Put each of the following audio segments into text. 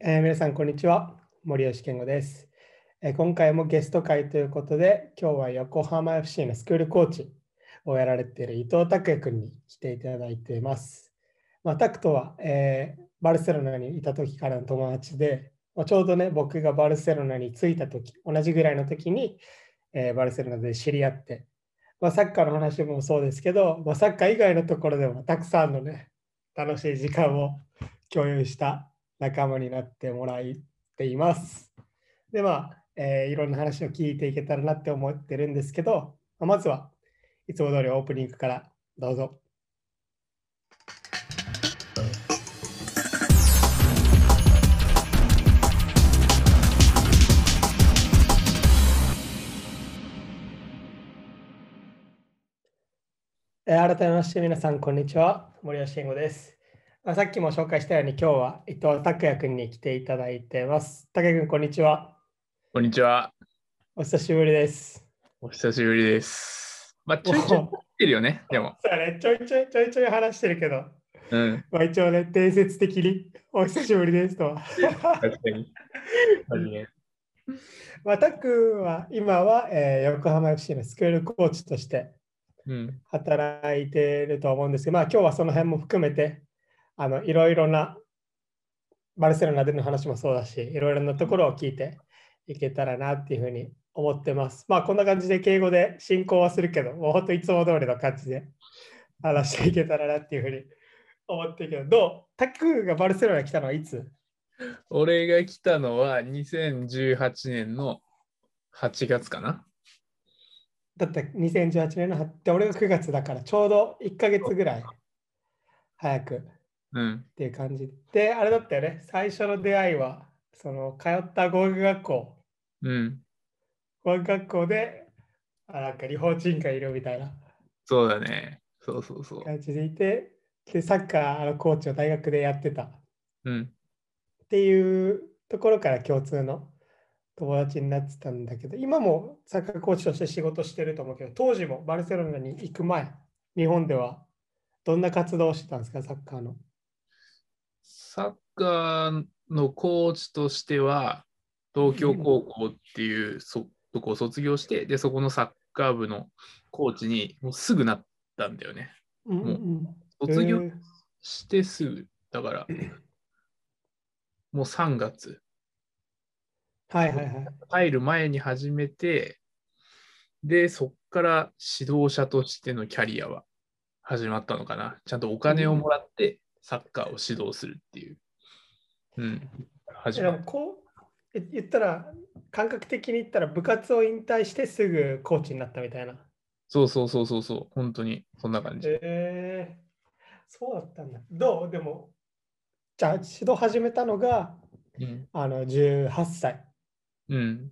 えー皆さん、こんにちは。森吉健吾です、えー今回もゲスト会ということで、今日は横浜 FC のスクールコーチをやられている伊藤拓也君に来ていただいています。まあ、タクとは、えーバルセロナにいた時からの友達で、まあちょうどね、僕がバルセロナに着いた時、同じぐらいの時に、えーバルセロナで知り合って、まあ、サッカーの話もそうですけど、まあ、サッカー以外のところでもたくさんのね、楽しい時間を共有した仲間になってもらっています。で、まあ、えーいろんな話を聞いていけたらなって思ってるんですけど、まあまずはいつも通りオープニングからどうぞ。改めまして皆さん、こんにちは。森吉健吾です。まあさっきも紹介したように、今日は伊藤拓也君に来ていただいてます。拓也君、こんにちは。こんにちは。お久しぶりです。お久しぶりです。まあ、ちょいちょいお来てるよね、でも。そうだね、ちょいちょいちょいちょい話してるけど、うん、まあ、一応ね、伝説的にお久しぶりですとは。確かに。まあ、タクは今は、えー横浜 FC のスクールコーチとしてうん、働いていると思うんですけど、まあ、今日はその辺も含めて、あのいろいろなバルセロナでの話もそうだし、いろいろなところを聞いていけたらなっていうふうに思ってます。まあ、こんな感じで敬語で進行はするけど、もう本当いつも通りの感じで話していけたらなっていうふうに思ってるけど、どう？タクがバルセロナに来たのはいつ？俺が来たのは2018年の8月かな。だって2018年ので俺が9月だからちょうど1ヶ月ぐらい早く。っうん、ていう感じ。であれだったよね。最初の出会いはその通った語学学校。うん、語学学校であなんか日本人がいるみたいな。そうだね。そうそうそう。感じでいてでサッカーのコーチを大学でやってた。っうん、ていうところから共通の友達になってたんだけど今もサッカーコーチとして仕事してると思うけど当時もバルセロナに行く前日本ではどんな活動をしてたんですかサッカーの？サッカーのコーチとしては、東京高校っていうそとこを卒業して、で、そこのサッカー部のコーチにもうすぐなったんだよね。うんうんうん卒業してすぐ、だから、もう3月。はいはいはい。入る前に始めて、で、そっから指導者としてのキャリアは始まったのかな。ちゃんとお金をもらってサッカーを指導するっていう。うん。始でまっもこうえ言ったら感覚的に言ったら部活を引退してすぐコーチになったみたいな。そうそうそうそうそう。本当にそんな感じ。えー、そうだったんだ。どう？でも、じゃあ指導始めたのがうん。あの18歳うん。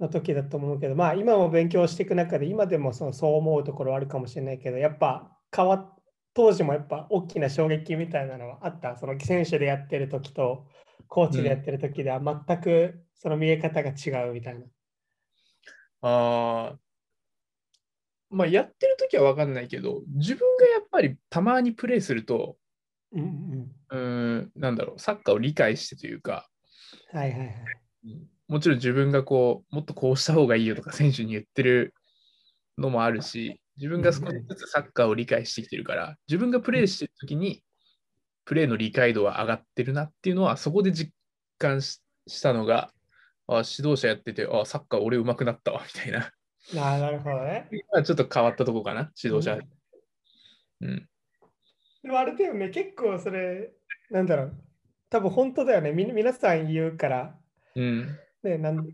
の時だと思うけど、まあ今も勉強していく中で今でもそのそう思うところはあるかもしれないけど、やっぱ変わっ当時もやっぱ大きな衝撃みたいなのはあった。その選手でやってる時とコーチでやってる時では全くその見え方が違うみたいな。ああ。まあ、やってる時は分かんないけど、自分がやっぱりたまにプレーすると、うんうんうーん、なんだろう、サッカーを理解してというか、うん。はいはいはい。もちろん自分がこう、もっとこうした方がいいよとか選手に言ってるのもあるし、自分が少しずつサッカーを理解してきてるから、自分がプレーしてるときに、プレーの理解度は上がってるなっていうのは、そこで実感ししたのが、あ指導者やってて、あサッカー俺上手くなったわ、みたいな。あーなるほどね。まあちょっと変わったとこかな、指導者。うん。でもあれだよね、結構それ、なんだろう、多分本当だよね。み皆さん言うから、うん。ね、なん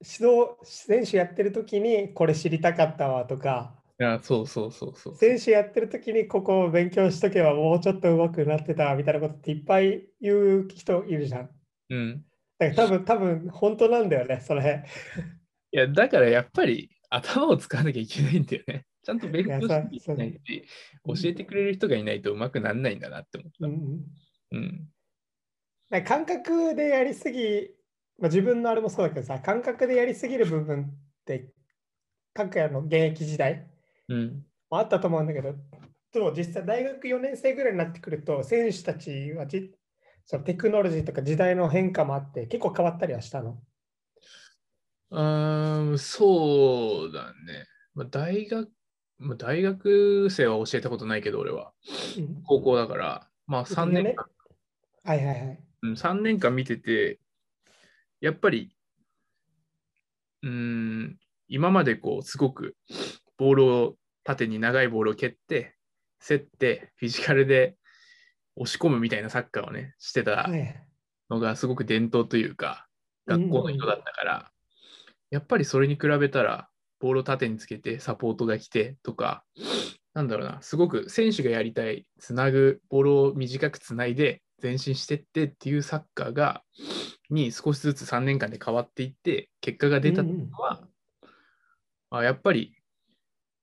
指導、選手やってる時にこれ知りたかったわとか、いや、そうそうそうそう。選手やってる時にここを勉強しとけばもうちょっと上手くなってたみたいなことっていっぱい言う人いるじゃん。うん。だから多分、多分本当なんだよね、それ。いや、だからやっぱり頭を使わなきゃいけないんだよね。ちゃんと勉強しなきゃいけないし、教えてくれる人がいないと上手くならないんだなって思った。うんうんうん。感覚でやりすぎ、まあ、自分のあれもそうだけどさ、感覚でやりすぎる部分って、各家の現役時代、うん。まああったと思うんだけど、でも実際大学4年生ぐらいになってくると、選手たちはじそのテクノロジーとか時代の変化もあって、結構変わったりはしたの？うーん、そうだね。まあ、大学、まあ、大学生は教えたことないけど、俺は。うん高校だから、まあ3年間、はいはいはい。うん、3年間見てて、やっぱり、うーん、今までこう、すごくボールを、縦に長いボールを蹴って、競って、フィジカルで押し込むみたいなサッカーをね、してたはい。のがすごく伝統というか、学校の人だったから、やっぱりそれに比べたら、ボールを縦につけてサポートが来てとか、なんだろうな、すごく選手がやりたい、つなぐ、ボールを短くつないで前進してってっていうサッカーが、に少しずつ3年間で変わっていって、結果が出たのは、あやっぱり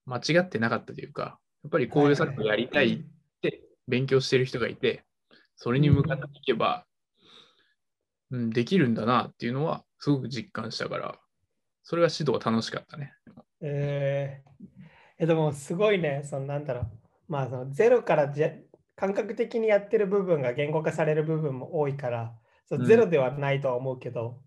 間違ってなかったというか、やっぱりこういうサッカーやりたいって勉強してる人がいて、それに向かっていけば、うん、できるんだなっていうのはすごく実感したから、それが指導は楽しかったね。えーえでもすごいね、そのなんだろう。まあそのゼロからじゃ感覚的にやってる部分が言語化される部分も多いから、そううん。ゼロではないとは思うけど、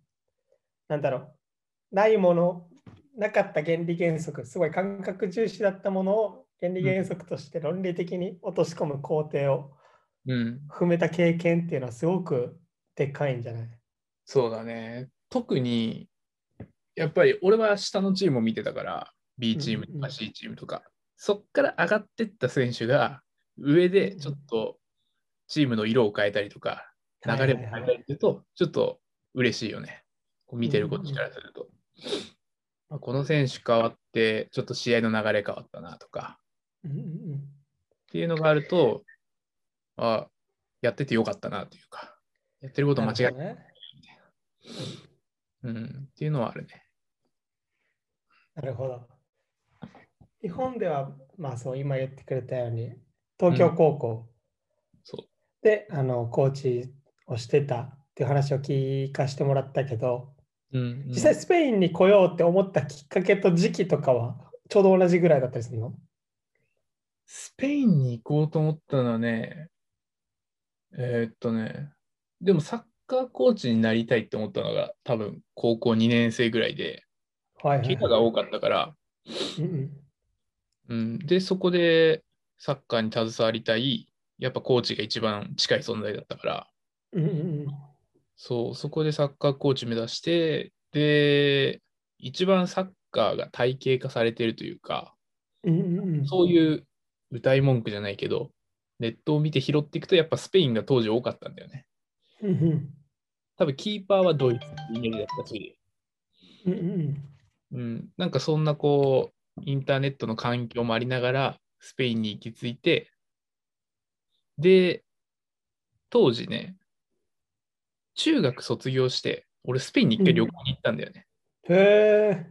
なんだろう。ないもの、なかった原理原則、すごい感覚重視だったものを原理原則として論理的に落とし込む工程をうん、踏めた経験っていうのはすごくでかいんじゃない？そうだね。特に、やっぱり俺は下のチームを見てたから、B チームとかうんうん C チームとか、そっから上がってった選手が、上でちょっとチームの色を変えたりとか、流れを変えたりすると、ちょっと嬉しいよね。こう見てるこっちからすると。まあこの選手変わって、ちょっと試合の流れ変わったなとか、っていうのがあると、あやっててよかったなというか、やってること間違えなるほどねうん、っていうのはあるね。なるほど。日本では、まあそう、今言ってくれたように、東京高校そう。で、あのコーチをしてたっていう話を聞かせてもらったけど、うんうん。実際スペインに来ようって思ったきっかけと時期とかはちょうど同じぐらいだったりするの？スペインに行こうと思ったのはね、えーっとね、でもサッカーコーチになりたいって思ったのが多分高校2年生ぐらいで、はいはい。怪我が多かったから、うんうん。うん、で、そこでサッカーに携わりたい、やっぱコーチが一番近い存在だったから、うんうんそう、そこでサッカーコーチ目指して、で、一番サッカーが体系化されているというか、うんうんうん。うんそういう歌い文句じゃないけど、ネットを見て拾っていくと、やっぱスペインが当時多かったんだよね。うんうん。多分キーパーはドイツってイメージだったし、うんうん。うん、なんかそんなこう、インターネットの環境もありながら、スペインに行き着いて、で、当時ね、中学卒業して、俺スペインに一回旅行に行ったんだよね。へえ。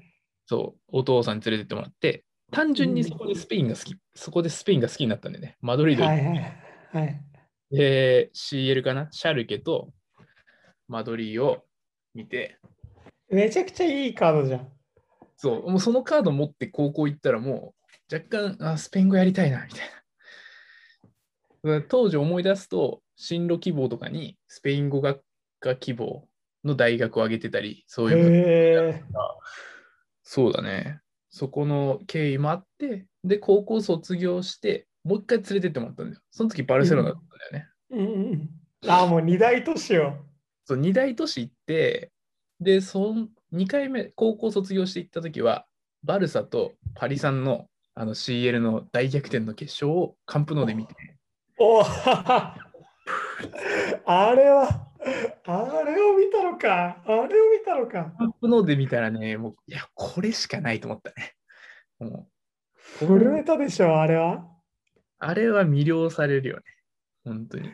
そう、お父さんに連れてってもらって、単純にそこでスペインが好き、そこでスペインが好きになったんだよね。マドリード行ってはいはいはい。で、CL かな？シャルケとマドリーを見て、めちゃくちゃいいカードじゃん。そう、もうそのカード持って高校行ったらもう若干、あ、スペイン語やりたいな、みたいな。当時思い出すと、進路希望とかにスペイン語学科希望の大学を挙げてたり、そういう。そうだね。そこの経緯もあって、で、高校卒業して、もう一回連れてってもらったんだよ。その時バルセロナだったんだよね。うんうんうん。あ、もう二大都市を。そう、二大都市行って、で、その2回目、高校卒業して行った時は、バルサとパリサンのあの CL の大逆転の決勝をカンプノーで見て、お あれは、あれを見たのか。あれを見たのか。カンプノーで見たらね、もう、いや、これしかないと思ったね。もう震えたでしょ、あれは。あれは魅了されるよね。本当に。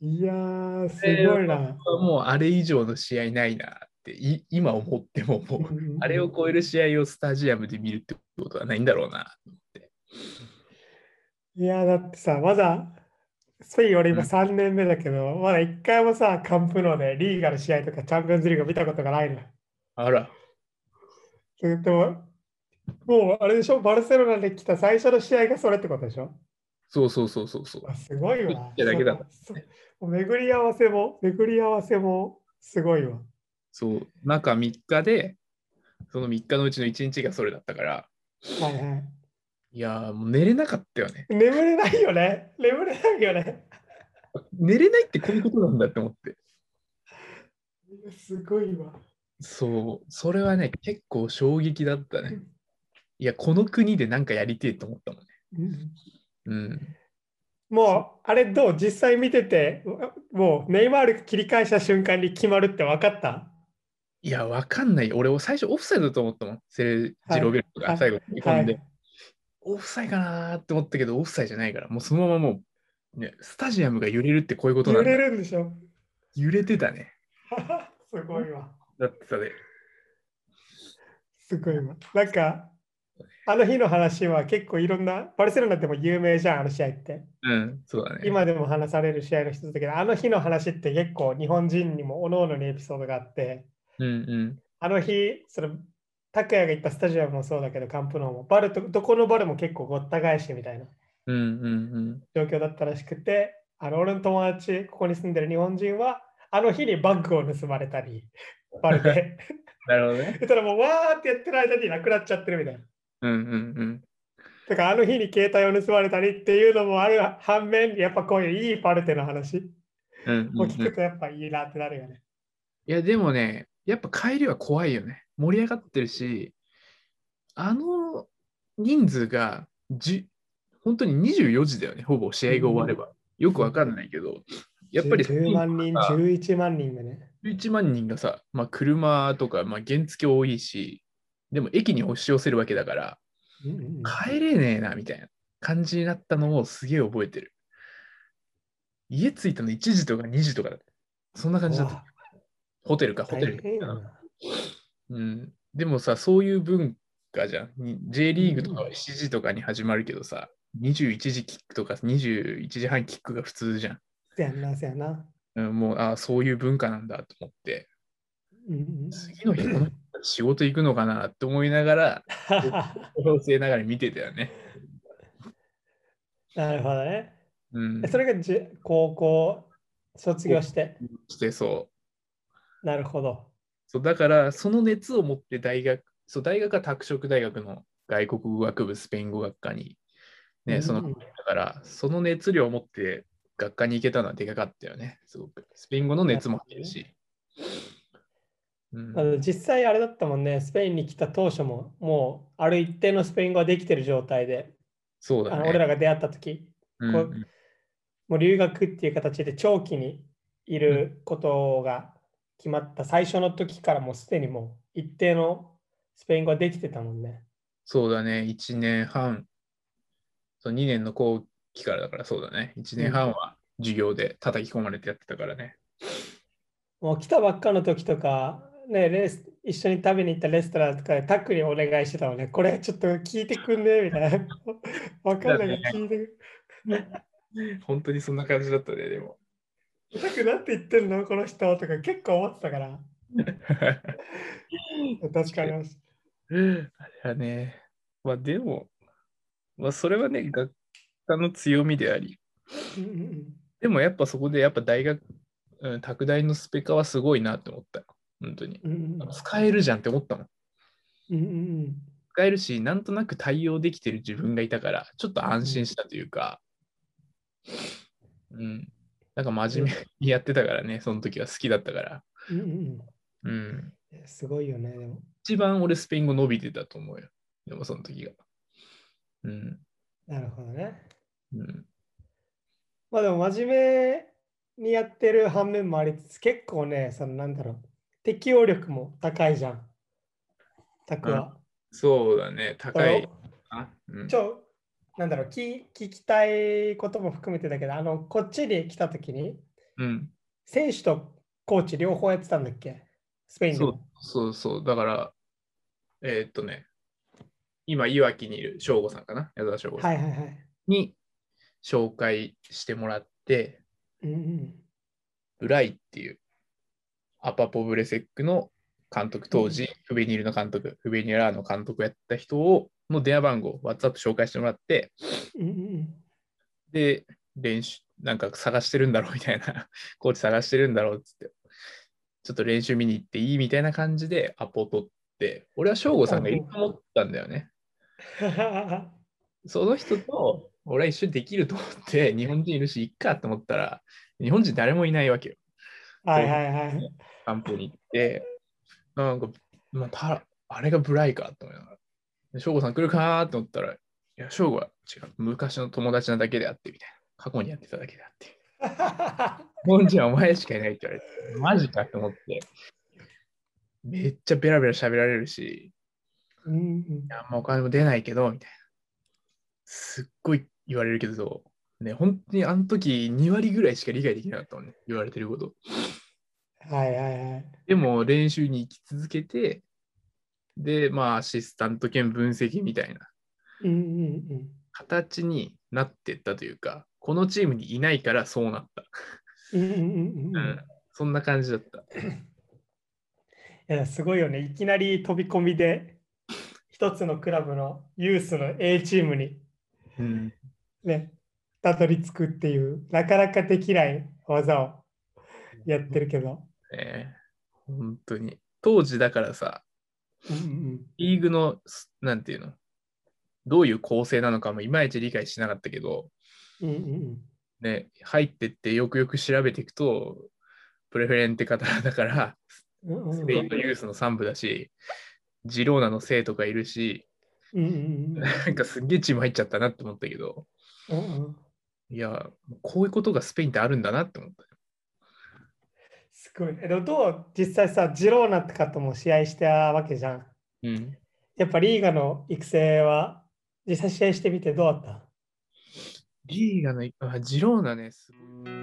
いやー、すごいな。もうあれ以上の試合ないなって、い今思ってももう、あれを超える試合をスタジアムで見るってことはないんだろうなって。いや、だってさ、まだ、スペイン俺今うん3年目だけど、まだ1回もさ、カンプノーでリーガの試合とかチャンピオンズリーグ見たことがないのよ。あら、でも、もうあれでしょ、バルセロナで来た最初の試合がそれってことでしょ？そうそうそうそうそう。あすごいわ。だけだそそ巡り合わせも、巡り合わせもすごいわ。そう、中3日で、その3日のうちの1日がそれだったから、はいはい。いやー、もう寝れなかったよね。眠れないよね。眠れないよね。寝れないってこういうことなんだって思って。すごいわ。そう、それはね、結構衝撃だったね。いや、この国でなんかやりてえと思ったもんね。うんうん。もう、あれどう？実際見てて、もうネイマール切り返した瞬間に決まるって分かった？いや、わかんない。俺、最初オフサイドだと思ったもん。セレジロベルトはいが最後に飛んで、はいオフサイかなーって思ったけど、オフサイじゃないから、もうそのままもう、ね、スタジアムが揺れるってこういうことな揺んだ。れるんでしょ揺れてたね。すごいわ。だってさで。すごいわ。なんか、あの日の話は結構いろんな、バルセロナでも有名じゃん、あの試合って。うん、そうだね。今でも話される試合の一つだけど、あの日の話って結構日本人にも各々にエピソードがあって、うんうん。あの日、その、拓也が行ったスタジアムもそうだけど、カンプノーも、バルと、どこのバルも結構ごった返しみたいなうんうん状況だったらしくて、あの、俺の友達、ここに住んでる日本人は、あの日にバッグを盗まれたり、バルで。なるほどね。そしたらもう、わーってやってる間になくなっちゃってるみたいな。うんうんうん。だからあの日に携帯を盗まれたりっていうのもある反面、やっぱこういういいパルテの話うんうん聞くとやっぱいいなってなるよね。いや、でもね、やっぱ帰りは怖いよね。盛り上がってるし、あの人数がじ本当に24時だよね、ほぼ試合が終われば。よくわかんないけど、やっぱり10万人、さ11万人がね。11万人がさ、まあ、車とか、まあ、原付多いし、でも駅に押し寄せるわけだから、帰れねえな、みたいな感じになったのをすげえ覚えてる。家着いたの1時とか2時とかだ。そんな感じだった。ホテルか、ホテルうん。でもさ、そういう文化じゃん。に J リーグとかは7時とかに始まるけどさ、21時キックとか21時半キックが普通じゃん。せやんな、せやな。うん、もう、ああ、そういう文化なんだと思って、うんうん次の日、この仕事行くのかなって思いながら、高校生ながら見てたよね。なるほどね。うんえ。それがじ高校卒業して。してそう。なるほど。そうだから、その熱を持って大学、そう大学は拓殖大学の外国語学部スペイン語学科に、ね、その、うんうんだから、その熱量を持って学科に行けたのはでかかったよね、すごく。スペイン語の熱も入るし。うんあの実際あれだったもんね、スペインに来た当初も、もうある一定のスペイン語ができてる状態で、そうだね。あの俺らが出会った時、うんこうもう留学っていう形で長期にいることが決まった最初の時からもうすでにもう一定のスペイン語ができてたもんね。そうだね、1年半、そう2年の後期からだからそうだね、1年半は授業で叩き込まれてやってたからね。もう来たばっかの時とか、ね、レス一緒に食べに行ったレストランとかでタックにお願いしてたもんね。これちょっと聞いてくんねみたいな。わかんないけど聞いてく。本当にそんな感じだったね、でも。タックなんて言ってんのこの人とか結構思ってたから。確かに。あれはね、まあでも、まあそれはね、学科の強みであり、でもやっぱそこでやっぱ大学、うん、拓大のスペカはすごいなって思った。本当に。使えるじゃんって思ったもん使えるし、なんとなく対応できてる自分がいたから、ちょっと安心したというか、うん。なんか真面目にやってたからね、その時は好きだったから。うんうんすごいよね、でも。一番俺スペイン語伸びてたと思うよ。でもその時が。うん。なるほどね。うん。まあでも真面目にやってる反面もありつつ、結構ね、そのなんだろう、適応力も高いじゃん。タクは。そうだね、高い。あうんちょ、なんだろう聞、聞きたいことも含めてだけど、あの、こっちに来た時に、うん。選手とコーチ両方やってたんだっけ？スペインでそうも。そうそう。だから、えーっとね、今、いわきにいる省吾さんかな？矢沢省吾さんはいはいはい。に紹介してもらって、うんうんブライっていうアパポブレセックの監督、当時、フベニールの監督、フベニーラーの監督をやった人をの電話番号、WhatsApp 紹介してもらって、で、練習、なんか探してるんだろうみたいな、コーチ探してるんだろうっつって、ちょっと練習見に行っていいみたいな感じでアポ取って、俺は省吾さんがいると思ったんだよね。その人と俺は一緒にできると思って、日本人いるし、いっかと思ったら、日本人誰もいないわけよ。はいはいはい。キャンプに行って、なんか、まあ、たあれがブライかと思いながら。で省吾さん来るかなと思ったら、いや、省吾は違う。昔の友達なだけであってみたいな。過去にやってただけであって。日本人はお前しかいないって言われて、マジかと思って。めっちゃベラベラ喋られるし、うんあんまお金も出ないけど、みたいな。すっごい言われるけど、ね、本当にあの時2割ぐらいしか理解できなかったもんね、言われてること。はいはいはい。でも練習に行き続けて、で、まあアシスタント兼分析みたいな形になってったというか、このチームにいないからそうなった。うん。うんうんうんううんん。そんな感じだった。いや、すごいよね。いきなり飛び込みで、一つのクラブのユースの A チームにうん、ね、たどり着くっていう、なかなかできない技をやってるけど。ね本当に。当時だからさ、うんうんリーグの、すなんていうの、どういう構成なのかもいまいち理解しなかったけど、うんうんうん。ね、入ってってよくよく調べていくと、プレフェレンテ方だから、スペインのユースの3部だし、ジローナの生とかいるし、うんうんなんかすんげえチーム入っちゃったなって思ったけど、うんうん。いや、こういうことがスペインってあるんだなって思った。すごい。えでもどう実際さ、ジローナとかとも試合したわけじゃん。うん。やっぱリーガの育成は実際試合してみてどうだった？リーガの、あジローナね、すごい